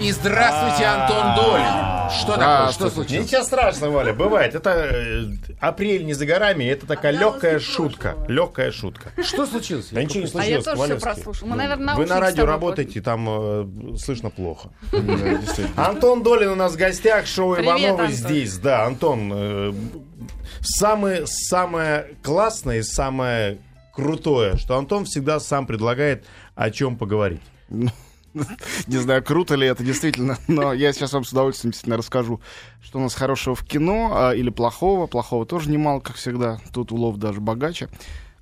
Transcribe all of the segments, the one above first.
И здравствуйте, Антон Долин. Что такое? Что случилось? Ничего страшного, Валя, бывает. Это э, апрель не за горами, это такая легкая шутка. Легкая шутка. Что случилось? Да ничего не А я случилось, тоже все. Мы, наверное, Вы на с радио тобой работаете, там э, слышно плохо. Антон Долин у нас в гостях, шоу Привет, Антон. здесь. Да, Антон, э, самое, самое классное и самое крутое, что Антон всегда сам предлагает о чем поговорить. Не знаю, круто ли это действительно, но я сейчас вам с удовольствием действительно расскажу, что у нас хорошего в кино а, или плохого. Плохого тоже немало, как всегда. Тут улов даже богаче.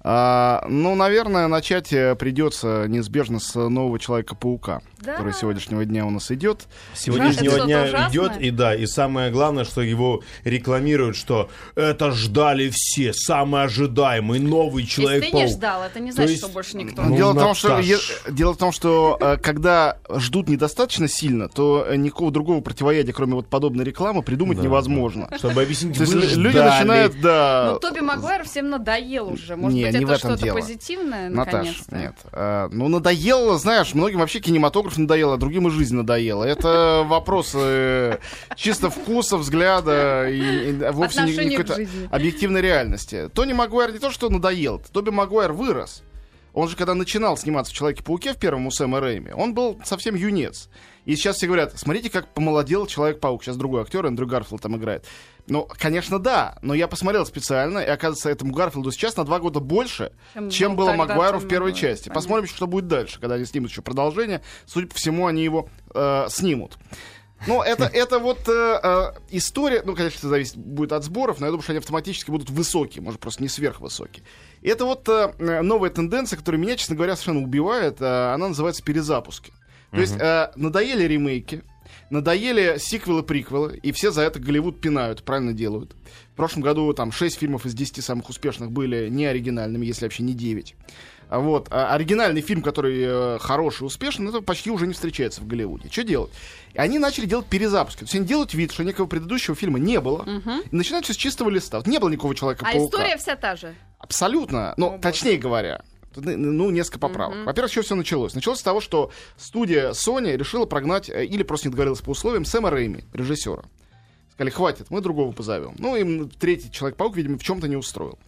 А, ну, наверное, начать э, придется неизбежно с нового Человека-паука, Да. который с сегодняшнего дня у нас идет. Сегодняшнего дня что-то идет, ужасное? и да, и самое главное, что его рекламируют, что это ждали все, самый ожидаемый новый Если ты не ждал, это не То значит, есть- что больше никто. Ну, дело, в том, что, дело в том, что э, когда ждут недостаточно сильно, то э, никакого другого противоядия, кроме вот подобной рекламы, придумать Да. невозможно. Чтобы объяснить, То есть люди начинают, да, Ну, Тоби Магуайр всем надоел уже. Может Не, быть, не в этом дело. позитивное, Наташ, нет. А, ну, надоело, знаешь, многим вообще кинематограф надоело, а другим и жизнь надоела. Это вопрос чисто вкуса, взгляда и, и вовсе не, не какой-то объективной реальности. Тони Магуайр не то, что надоел, Тоби Магуайр вырос. Он же, когда начинал сниматься в «Человеке-пауке» в первом у Сэма Рэйми, он был совсем юнец. И сейчас все говорят, смотрите, как помолодел Человек-паук. Сейчас другой актер, Эндрю Гарфилд там играет. Ну, конечно, да, но я посмотрел специально, и оказывается, этому Гарфилду сейчас на два года больше, Чем чем, был было Магуайру в первой Магуайру, части. понятно. Посмотрим, что будет дальше, когда они снимут еще продолжение. Судя по всему, они его э, снимут. Ну, это, это вот э, э, история, ну, конечно, это зависит будет от сборов, но я думаю, что они автоматически будут высокие, может, просто не сверхвысокие. Это вот э, э, новая тенденция, которая меня, честно говоря, совершенно убивает. э, она называется перезапуски. То есть э, надоели ремейки, надоели сиквелы, приквелы, и все за это Голливуд пинают, правильно делают. В прошлом году там 6 фильмов из 10 самых успешных были не оригинальными, если вообще не 9. А Вот. А оригинальный фильм, который э, хороший, успешный, это почти уже не встречается в Голливуде. Что делать? И они начали делать перезапуски. То есть они делают вид, что никакого предыдущего фильма не было. И начинают все с чистого листа. Вот не было никакого А Человека-паука. история вся та же. Абсолютно. Ну, О, боже. точнее говоря. Ну, несколько поправок. Во-первых, с чего все началось? Началось с того, что студия Sony решила прогнать, э, или просто не договорилась по условиям, Сэма Рэйми, режиссера. Сказали, хватит, мы другого позовем. Ну, им третий Человек-паук, видимо, в чем-то не устроил.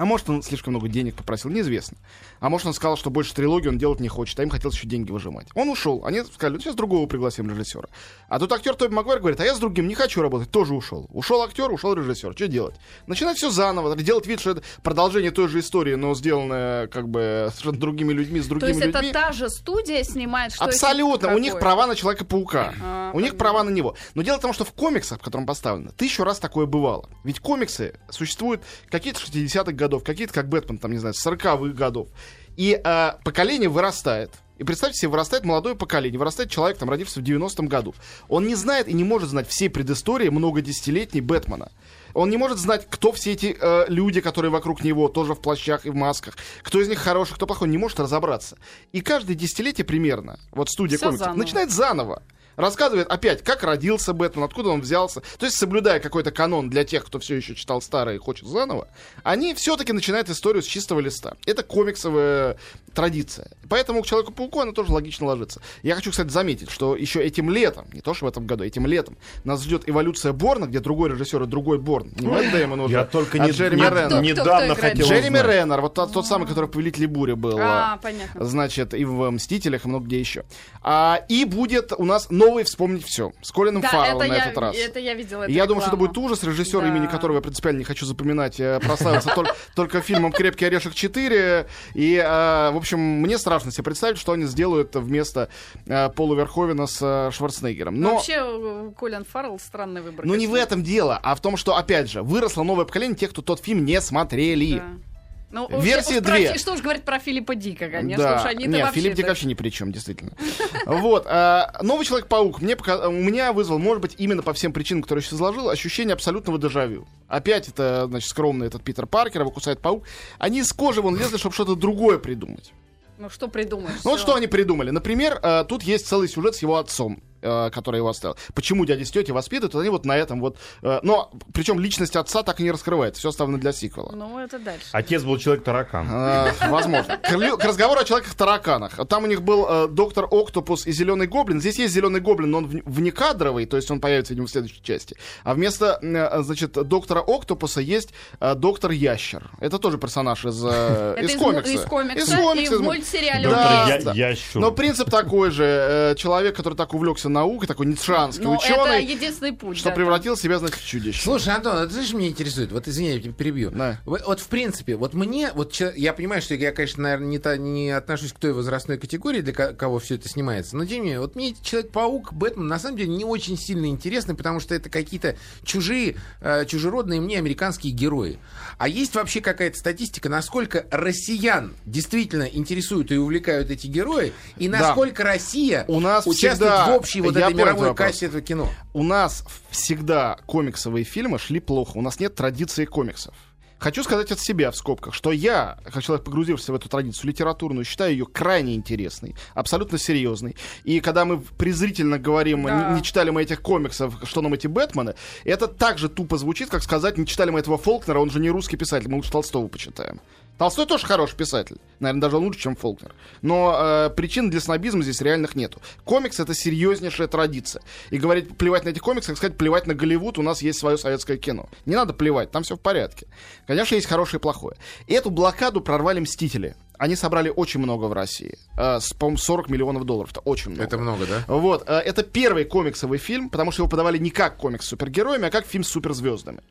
А может, он слишком много денег попросил, неизвестно. А может, он сказал, что больше трилогии он делать не хочет, а им хотелось еще деньги выжимать. Он ушел. Они сказали, «Ну, сейчас другого пригласим режиссера. А тут актер Тоби Магуайр говорит, а я с другим не хочу работать, тоже ушел. Ушел актер, ушел режиссер. Что делать? Начинать все заново, делать вид, что это продолжение той же истории, но сделанное как бы совершенно другими людьми, с То другими есть это людьми. та же студия снимает, что Абсолютно. это У них права на Человека-паука. А, У них понятно. права на него. Но дело в том, что в комиксах, в котором поставлено, тысячу раз такое бывало. Ведь комиксы существуют какие-то 60-х годов, какие-то, как Бэтмен, там, не знаю, 40-х годов. И а, поколение вырастает. И представьте себе, вырастает молодое поколение, вырастает человек, там, родившийся в 90-м году. Он не знает и не может знать всей предыстории многодесятилетней Бэтмена. Он не может знать, кто все эти э, люди, которые вокруг него, тоже в плащах и в масках. Кто из них хороший, кто плохой, он не может разобраться. И каждое десятилетие примерно, вот студия Всё комиксов, заново. начинает заново. Рассказывает опять, как родился Бэтмен, откуда он взялся. То есть, соблюдая какой-то канон для тех, кто все еще читал старое и хочет заново, они все-таки начинают историю с чистого листа. Это комиксовая традиция. Поэтому к Человеку-пауку она тоже логично ложится. Я хочу, кстати, заметить, что еще этим летом, не то что в этом году, этим летом, нас ждет эволюция Борна, где другой режиссер и другой Борн. Не Мэтт Дэймон уже, Я только а не, Джереми не- Реннер. Недавно хотел Джереми узнать. Реннер, вот тот, тот самый, который в «Повелителе бури» был. А, понятно. Значит, и в «Мстителях», и много где еще. А, и будет у нас новый «Вспомнить все» с Колином Да, Фарреллом на я, этот раз. это я видела. Я думаю, что это будет ужас. Режиссер, Да. имени которого я принципиально не хочу запоминать, э, прославился только, фильмом «Крепкий орешек 4». И, э, в общем, мне страшно себе представить, что они сделают вместо э, Пола Верховена с Шварценеггером. Но... Вообще, Колин Фаррелл странный выбор. Ну не в этом дело, а в том, что, опять же, выросло новое поколение тех, кто тот фильм не смотрели. Да. Ну, Версия уж про две. Фи- Что уж говорить про Филиппа Дика, конечно. да. Уж они-то Нет, вообще... Филипп Дик вообще ни при чем, действительно. Вот. а, Новый Человек-паук мне у меня вызвал, может быть, именно по всем причинам, которые я сейчас изложил, ощущение абсолютного дежавю. Опять это, значит, скромный этот Питер Паркер, его кусает паук. Они из кожи вон лезли, чтобы что-то другое придумать. Ну что придумаешь? Ну вот что они придумали. Например, э, тут есть целый сюжет с его отцом. Э, который его оставил. Почему дядя с тетей воспитывают, они вот на этом вот... э, но, причем личность отца так и не раскрывается, все оставлено для сиквела. Ну, это дальше. Отец был человек-таракан. Э, Возможно. К разговору о человеках-тараканах. Там у них был э, доктор Октопус и Зеленый Гоблин. Здесь есть Зеленый Гоблин, но он вне- внекадровый, то есть он появится, видимо, в следующей части. А вместо, э, значит, доктора Октопуса есть э, доктор Ящер. Это тоже персонаж из, э, Это из комикса. из комикса Из комикса, и из в му- мультсериале Да, Я- да. Ящур. Но принцип такой же. э, Человек, который так увлекся наукой, такой ницшанский Ну, это ученый, единственный путь. что да, превратил себя, значит, в чудище. Слушай, Антон, а ты знаешь, меня интересует, вот извини, я тебя перебью. Да. Вот, вот в принципе, вот мне, вот я понимаю, что я, конечно, наверное, не, та- не отношусь к той возрастной категории, для ко- кого все это снимается, но тем не менее, вот мне Человек-паук, Бэтмен, на самом деле, не очень сильно интересны, потому что это какие-то чужие, э, чужеродные мне американские герои. А есть вообще какая-то статистика, насколько россиян действительно интересуют и увлекают эти герои, и Да. насколько Россия У нас участвует всегда- в общей вот я этой мировой вопрос. кассе этого кино? у нас всегда комиксовые фильмы шли плохо. У нас нет традиции комиксов. Хочу сказать от себя в скобках, что я, как человек, погрузившийся в эту традицию литературную, считаю ее крайне интересной, абсолютно серьезной. И когда мы презрительно говорим, Да. не, не читали мы этих комиксов, что нам эти Бэтмены, это так же тупо звучит, как сказать, не читали мы этого Фолкнера, он же не русский писатель, мы лучше Толстого почитаем. Толстой тоже хороший писатель. Наверное, даже лучше, чем Фолкнер. Но э, причин для снобизма здесь реальных нету. Комикс — это серьезнейшая традиция. И говорить плевать на эти комиксы, как сказать, плевать на Голливуд, у нас есть свое советское кино. Не надо плевать, там все в порядке. Конечно, есть хорошее и плохое. И эту блокаду прорвали «Мстители». Они собрали очень много в России. Э, с, по-моему, 40 миллионов долларов. Это очень много. Это много, да? Вот, э, это первый комиксовый фильм, потому что его подавали не как комикс с супергероями, а как фильм с суперзвездами.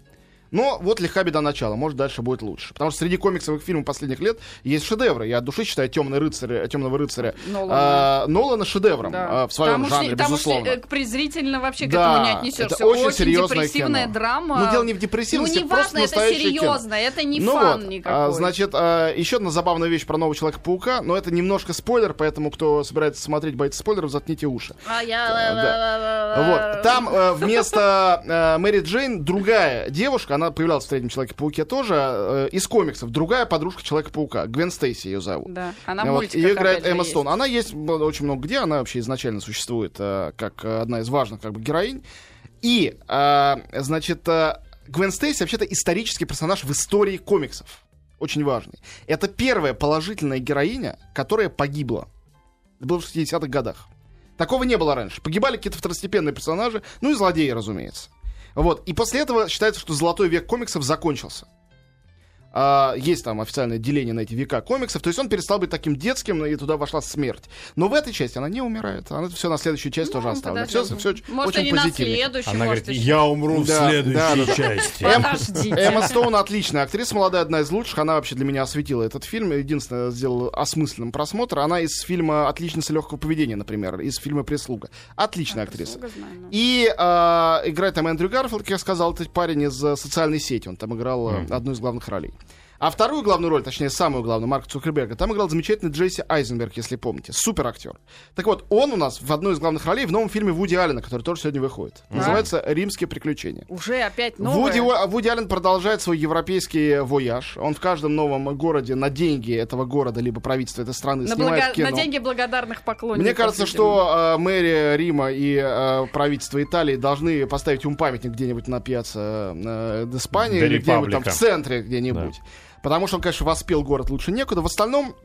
Но вот легка беда начала, может дальше будет лучше. Потому что среди комиксовых фильмов последних лет есть шедевры. Я от души считаю «Темный рыцарь», «Темного рыцаря» Нолана. а, Нолана шедевром Да. а, в своем Там жанре, там безусловно. э, презрительно вообще к Да, этому не отнесешься. это очень серьезное депрессивная кино. драма. Ну, дело не в депрессивности, Ну, не просто важно, это настоящее кино. серьезно, это не ну фан вот, никакой. а, значит, а, еще одна забавная вещь про нового Человека-паука, но это немножко спойлер, поэтому кто собирается смотреть, боится спойлеров, заткните уши. А я... Вот. Там э, вместо э, Мэри Джейн другая девушка, она появлялась в третьем Человеке-пауке тоже, э, из комиксов. Другая подружка Человека-паука. Гвен Стейси ее зовут. Да, она Вот. мультиках Ее играет Эмма. Стоун. Она есть очень много где, она вообще изначально существует э, как э, одна из важных как бы героинь. И, э, значит, э, Гвен Стейси вообще-то исторический персонаж в истории комиксов. Очень важный. Это первая положительная героиня, которая погибла. Это было в 60-х годах. Такого не было раньше. Погибали какие-то второстепенные персонажи, ну и злодеи, разумеется. Вот. И после этого считается, что золотой век комиксов закончился. А, есть там официальное деление на эти века комиксов, то есть он перестал быть таким детским, и туда вошла смерть. Но в этой части она не умирает, она все на следующую часть тоже оставлена. Все, все Может, очень позитивно. следующую, Она может, говорит, еще. я умру в Да, следующей да, части. Эм-. Эмма Стоун отличная актриса, молодая, одна из лучших. Она вообще для меня осветила этот фильм. Единственное, сделала осмысленным просмотр. Она из фильма «Отличница легкого поведения», например, из фильма «Прислуга». Отличная актриса. Знаю, да. И а, играет там Эндрю Гарфилд, как я сказал, этот парень из э, социальной сети. Он там играл э, одну из главных ролей. А вторую главную роль, точнее, самую главную, Марка Цукерберга, там играл замечательный Джейси Айзенберг, если помните. Супер актер. Так вот, он у нас в одной из главных ролей в новом фильме Вуди Аллена, который тоже сегодня выходит. Называется «Римские приключения». Уже опять новое. Вуди, Вуди Аллен продолжает свой европейский вояж. Он в каждом новом городе на деньги этого города, либо правительства этой страны на, снимает блага- кино. на деньги благодарных поклонников. Мне кажется, что э, мэрия Рима и э, правительство Италии должны поставить ему памятник где-нибудь на пьяце э, Испании Да или где-нибудь там в центре где-нибудь. Потому что он, конечно, воспел город лучше некуда. В остальном,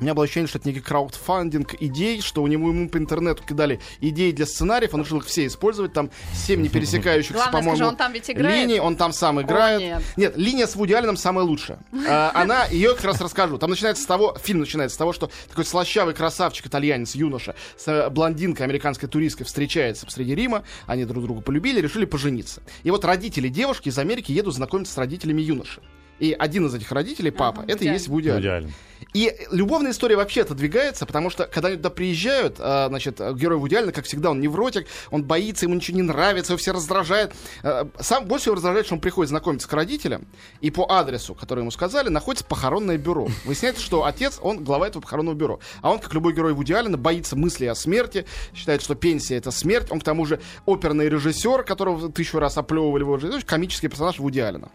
у меня было ощущение, что это некий краудфандинг идей, что у него ему по интернету кидали идеи для сценариев, он решил их все использовать, там семь не пересекающихся, по-моему, он там ведь играет? линий, он там сам играет. нет. Нет, линия с Вуди Алленом самая лучшая. А, Она, ее как раз расскажу. Там начинается с того, фильм начинается с того, что такой слащавый красавчик, итальянец, юноша, с э, блондинкой, американской туристкой встречается посреди Рима, они друг друга полюбили, решили пожениться. И вот родители девушки из Америки едут знакомиться с родителями юноши. И один из этих родителей, папа, Ага, это и есть Вуди Аллен. Идеально. И любовная история вообще отодвигается, потому что когда они туда приезжают, а, значит, герой Вуди Аллена, как всегда, он невротик, он боится, ему ничего не нравится, его все раздражает. А, Сам больше всего раздражает, что он приходит знакомиться к родителям, и по адресу, который ему сказали, находится похоронное бюро. Выясняется, что отец, он глава этого похоронного бюро. А он, как любой герой Вуди Аллена, боится мысли о смерти, считает, что пенсия — это смерть. Он, к тому же, оперный режиссер, которого тысячу раз оплевывали в его жизни. Комический персонаж Вуди Аллена.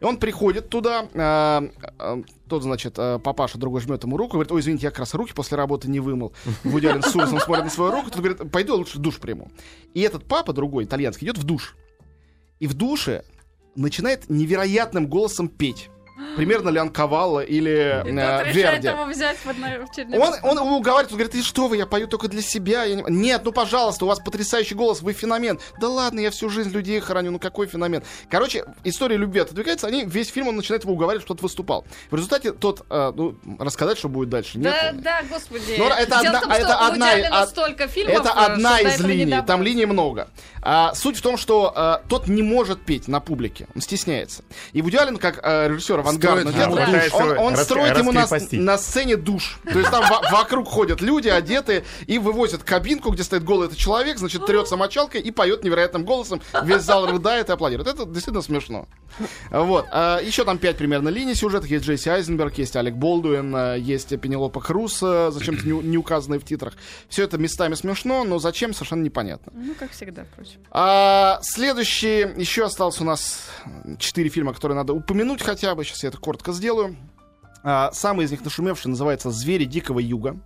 И он приходит туда, э, э, тот, значит, э, папаша другой жмет ему руку, говорит, ой, извините, я как раз руки после работы не вымыл. Вуди Аллен с ужасом смотрит на свою руку, тот говорит, пойду я лучше душ приму. И этот папа другой, итальянский, идет в душ. И в душе начинает невероятным голосом петь. Примерно Леон Кавалла или И э, Верди. его взять в Он, он его уговаривает, он говорит, и что вы, я пою только для себя. Я не- Нет, ну пожалуйста, у вас потрясающий голос, вы феномен. Да ладно, я всю жизнь людей хороню, ну какой феномен. Короче, история любви отодвигается, они, весь фильм он начинает его уговаривать, что тот выступал. В результате тот, э, ну, рассказать, что будет дальше, нет? Да, да, господи. Ну, это Дело одна- том, это одна- столько фильмов, Это одна из линий, там линий много. А, суть в том, что а, тот не может петь на публике, он стесняется. И Вуди Аллен, как а, режиссер авангардного Строит театра, ему душ. он, он Рас- строит ему на, на сцене душ. То есть там во- вокруг ходят люди, одетые, и вывозят кабинку, где стоит голый этот человек, значит, трется мочалкой и поет невероятным голосом. Весь зал рыдает и аплодирует. Это действительно смешно. Вот. А, еще там пять примерно линий сюжета. Есть Джесси Айзенберг, есть Алек Болдуин, а, есть Пенелопа Круз, а, зачем-то не, не указанные в титрах. Все это местами смешно, но зачем, совершенно непонятно. Ну, как всегда, впрочем. А, следующие, еще осталось у нас четыре фильма, которые надо упомянуть хотя бы. Сейчас я это коротко сделаю. А, самый из них нашумевший называется «Звери дикого юга».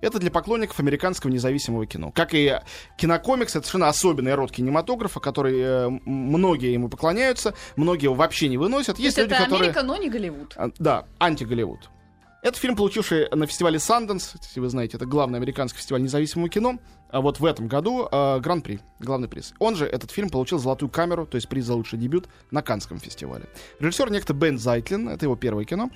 Это для поклонников американского независимого кино. Как и кинокомикс, это совершенно особенный род кинематографа, который э, многие ему поклоняются, многие его вообще не выносят. Есть люди, это которые... Америка, но не Голливуд. А, Да, анти-Голливуд. Это фильм, получивший на фестивале Санденс, если вы знаете, это главный американский фестиваль независимого кино. А вот в этом году э, Гран-при, главный приз. Он же, этот фильм, получил золотую камеру, то есть приз за лучший дебют на Канском фестивале. Режиссер некто Бен Зайтлин, это его первое кино.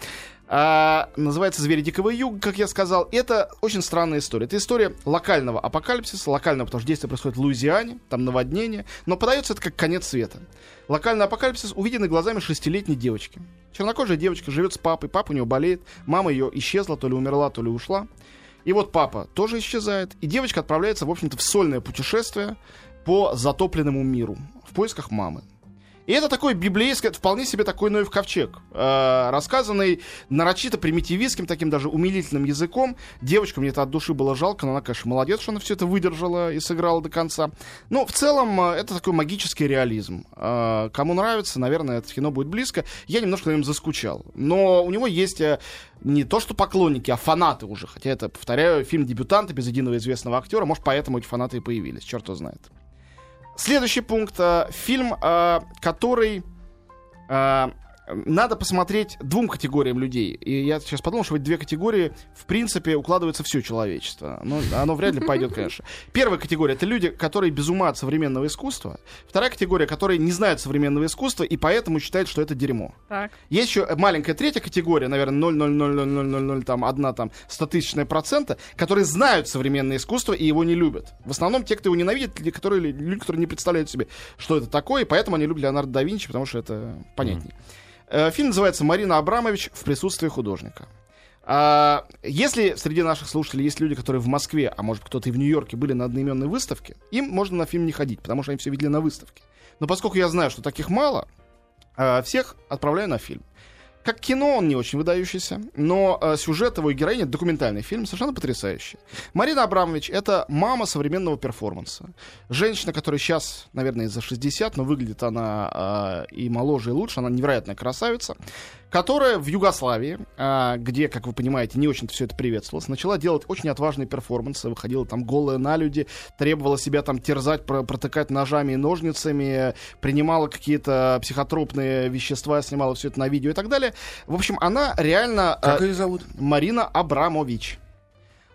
А, называется «Звери дикого юга», как я сказал. Это очень странная история. Это история локального апокалипсиса, локального, потому что действие происходит в Луизиане, там наводнение, но подается это как конец света. Локальный апокалипсис увиденный глазами шестилетней девочки. Чернокожая девочка живет с папой, папа у нее болеет, мама ее исчезла, то ли умерла, то ли ушла. И вот папа тоже исчезает, и девочка отправляется, в общем-то, в сольное путешествие по затопленному миру в поисках мамы. И это такой библейский, вполне себе такой Ноев ковчег, э, рассказанный нарочито примитивистским, таким даже умилительным языком. Девочку мне это от души было жалко, но она, конечно, молодец, что она все это выдержала и сыграла до конца. Ну, в целом, э, это такой магический реализм. Э, кому нравится, наверное, это кино будет близко. Я немножко на нем заскучал. Но у него есть э, не то, что поклонники, а фанаты уже. Хотя это, повторяю, фильм дебютанта без единого известного актера. Может, поэтому эти фанаты и появились, черт его знает. Следующий пункт. э, Фильм, э, который э, надо посмотреть двум категориям людей. И я сейчас подумал, что в эти две категории, в принципе, укладывается все человечество. Но оно вряд ли пойдет, конечно. Первая категория — это люди, которые без ума от современного искусства. Вторая категория, которые не знают современного искусства и поэтому считают, что это дерьмо. Так. Есть еще маленькая третья категория, наверное, 0,00000, там, одна там, стотысячная процента, которые знают современное искусство и его не любят. В основном те, кто его ненавидит, люди, которые, люди, которые не представляют себе, что это такое, и поэтому они любят Леонардо да Винчи, потому что это понятнее. Э, Фильм называется «Марина Абрамович в присутствии художника». А, если среди наших слушателей есть люди, которые в Москве, а может кто-то и в Нью-Йорке были на одноименной выставке, им можно на фильм не ходить, потому что они все видели на выставке. Но поскольку я знаю, что таких мало, а, всех отправляю на фильм. Как кино он не очень выдающийся, но э, сюжет его и героиня, документальный фильм, совершенно потрясающий. Марина Абрамович — это мама современного перформанса. Женщина, которая сейчас, наверное, за 60, но выглядит она э, и моложе, и лучше, она невероятная красавица, которая в Югославии, э, где, как вы понимаете, не очень-то все это приветствовалось, начала делать очень отважные перформансы, выходила там голая на люди, требовала себя там терзать, про- протыкать ножами и ножницами, принимала какие-то психотропные вещества, снимала все это на видео и так далее. В общем, она реально... э, Как ее зовут? Марина Абрамович.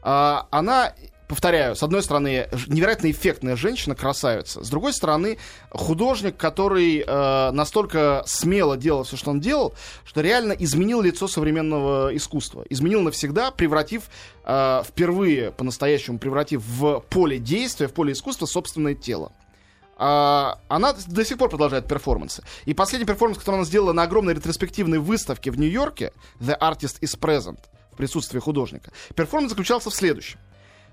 А, она, повторяю, с одной стороны, невероятно эффектная женщина, красавица. С другой стороны, художник, который э, настолько смело делал все, что он делал, что реально изменил лицо современного искусства. Изменил навсегда, превратив, э, впервые по-настоящему превратив в поле действия, в поле искусства собственное тело. А, она до сих пор продолжает перформансы. И последний перформанс, который она сделала на огромной ретроспективной выставке в Нью-Йорке, The Artist is Present, в присутствии художника, перформанс заключался в следующем.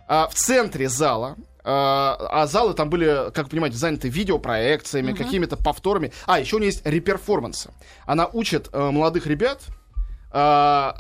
А, в центре зала, а, а залы там были, как вы понимаете, заняты видеопроекциями, какими-то повторами. А, еще у нее есть реперформансы. Она учит э, молодых ребят а,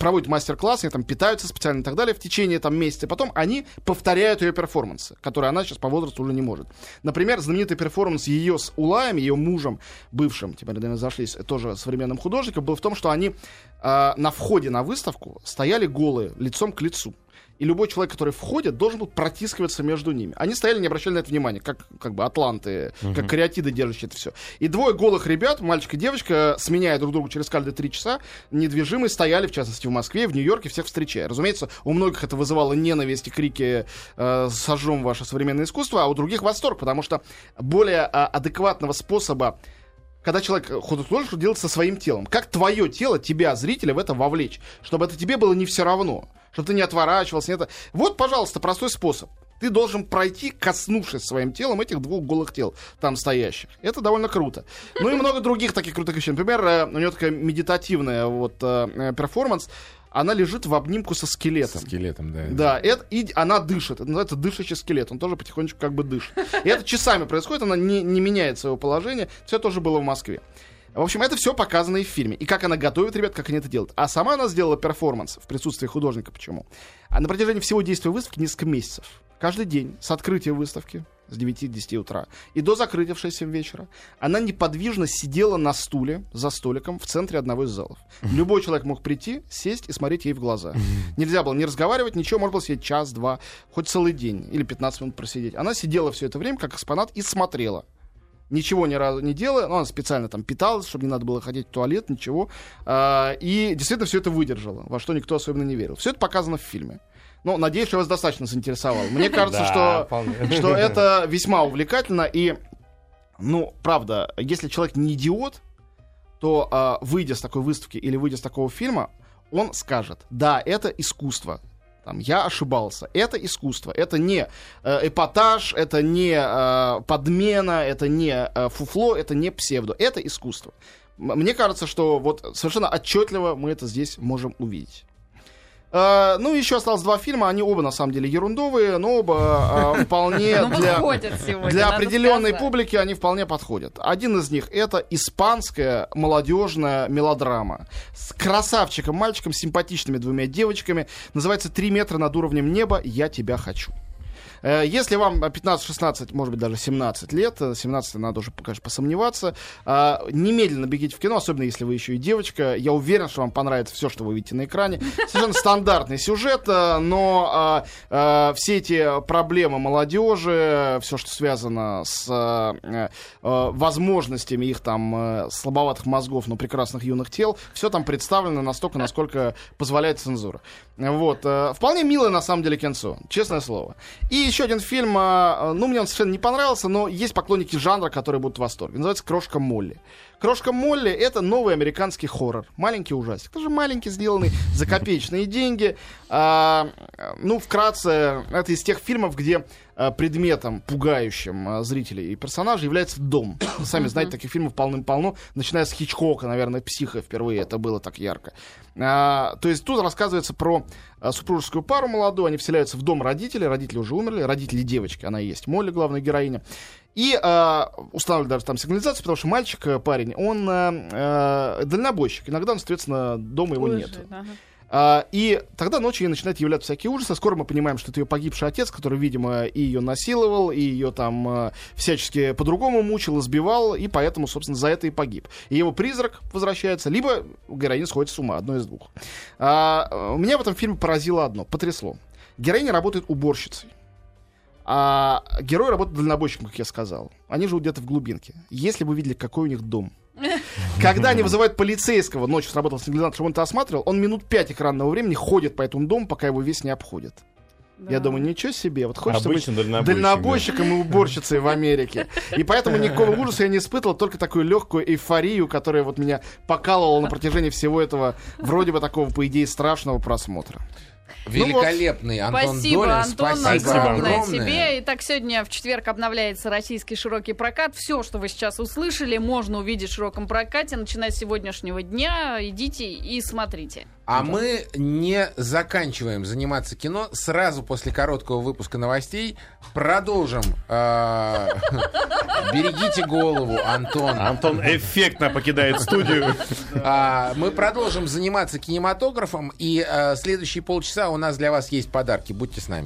проводят мастер-классы, они там питаются специально и так далее в течение там месяца. Потом они повторяют ее перформансы, которые она сейчас по возрасту уже не может. Например, знаменитый перформанс ее с Улаем, ее мужем, бывшим, теперь, наверное, зашлись, тоже современным художником, был в том, что они а, на входе на выставку стояли голые, лицом к лицу. И любой человек, который входит, должен был протискиваться между ними. Они стояли, не обращали на это внимания, как, как бы атланты, как кариатиды держащие это все. И двое голых ребят, мальчик и девочка, сменяя друг друга через каждые три часа, недвижимые стояли, в частности, в Москве, в Нью-Йорке, всех встречая. Разумеется, у многих это вызывало ненависть и крики э, «сожжем ваше современное искусство», а у других восторг, потому что более а, адекватного способа когда человек художник делает со своим телом. Как твое тело, тебя, зрителя, в это вовлечь? Чтобы это тебе было не все равно. Чтобы ты не отворачивался. Не это. Вот, пожалуйста, простой способ. Ты должен пройти, коснувшись своим телом этих двух голых тел там стоящих. Это довольно круто. Ну и много других таких крутых вещей. Например, э, у нее такая медитативная вот э, э, перформанс. Она лежит в обнимку со скелетом. Скелетом, да. Да, это, и она дышит. Это называется дышащий скелет. Он тоже потихонечку как бы дышит. И это часами происходит, она не, не меняет своего положения. Все тоже было в Москве. В общем, это все показано и в фильме. И как она готовит ребят, как они это делают. А сама она сделала перформанс в присутствии художника. Почему? А на протяжении всего действия выставки несколько месяцев. Каждый день с открытия выставки с 9 до 10 утра и до закрытия в 6 вечера она неподвижно сидела на стуле за столиком в центре одного из залов. Любой человек мог прийти, сесть и смотреть ей в глаза. Нельзя было не разговаривать, ничего, можно было сидеть час, два, хоть целый день или 15 минут просидеть. Она сидела все это время как экспонат и смотрела. Ничего ни разу не делая, ну, она специально там питалась, чтобы не надо было ходить в туалет, ничего. А, и действительно все это выдержала, во что никто особенно не верил. Все это показано в фильме. Ну, надеюсь, что вас достаточно заинтересовало. Мне кажется, что, что это весьма увлекательно. И, ну, правда, если человек не идиот, то, а, выйдя с такой выставки или выйдя с такого фильма, он скажет, да, это искусство. Там, я ошибался. Это искусство. Это не э, эпатаж, это не э, подмена, это не э, фуфло, это не псевдо. Это искусство. Мне кажется, что вот совершенно отчетливо мы это здесь можем увидеть. Э, ну, еще осталось два фильма. Они оба, на самом деле, ерундовые, но оба э, вполне Ну, для... сегодня, Для определенной сказать. публики они вполне подходят. Один из них это испанская молодежная мелодрама с красавчиком, мальчиком, симпатичными двумя девочками. Называется «Три метра над уровнем неба. Я тебя хочу». Э, Если вам 15-16, может быть, даже 17 лет, э, 17 надо уже, конечно, посомневаться, а, немедленно бегите в кино, особенно если вы еще и девочка. Я уверен, что вам понравится все, что вы видите на экране. Совершенно стандартный сюжет, э, но а, все эти проблемы молодежи, все, что связано с э, э, возможностями их там э, слабоватых мозгов, но прекрасных юных тел, все там представлено настолько, насколько позволяет цензура. Вот. э, Вполне милое, на самом деле, кинцо, честное слово. И еще один фильм, а, ну, мне он совершенно не понравился, но есть поклонники жанра, которые будут в восторге. Называется «Крошка Молли». «Крошка Молли» — это новый американский хоррор. Маленький ужастик. Тоже маленький, сделанный за копеечные деньги. А, ну, вкратце, это из тех фильмов, где а, предметом, пугающим а, зрителей и персонажей является дом. Вы сами знаете, таких фильмов полным-полно, начиная с Хичкока, наверное, «Психа» впервые это было так ярко. А, то есть тут рассказывается про а, супружескую пару молодую, они вселяются в дом родителей, родители уже умерли, родители девочки, она и есть Молли, главная героиня. И а, устанавливают даже там сигнализацию, потому что мальчик, э, парень, он а, а, дальнобойщик. Иногда он, соответственно, дома его нет. Лежит, ага. А, и тогда ночью ей начинают являться всякие ужасы. Скоро мы понимаем, что это ее погибший отец, который, видимо, и ее насиловал, и ее там а, всячески по-другому мучил, избивал, и поэтому, собственно, за это и погиб. И его призрак возвращается, либо героиня сходит с ума, одно из двух. А, меня в этом фильме поразило одно, потрясло. Героиня работает уборщицей. А герой работает дальнобойщиком, как я сказал. Они живут где-то в глубинке. Если бы вы видели, какой у них дом. Когда они вызывают полицейского, ночью сработал сигнализатор, чтобы он это осматривал, он минут пять экранного времени ходит по этому дому, пока его весь не обходит. Я Да. думаю, ничего себе, вот хочется Обычно быть дальнобойщик, дальнобойщиком и уборщицей в Америке. И поэтому никакого ужаса я не испытывал, только такую легкую эйфорию, которая вот меня покалывала на протяжении всего этого, вроде бы такого, по идее, страшного просмотра. Великолепный Антон Спасибо, Долин. Антон, Спасибо огромное огромное. тебе. Итак, сегодня в четверг обновляется российский широкий прокат. Все, что вы сейчас услышали, можно увидеть в широком прокате, начиная с сегодняшнего дня. Идите и смотрите. А мы не заканчиваем заниматься кино. Сразу после короткого выпуска новостей продолжим. э, Берегите голову, Антон. Антон эффектно покидает студию. А, Мы продолжим заниматься кинематографом. И э, следующие полчаса у нас для вас есть подарки. Будьте с нами.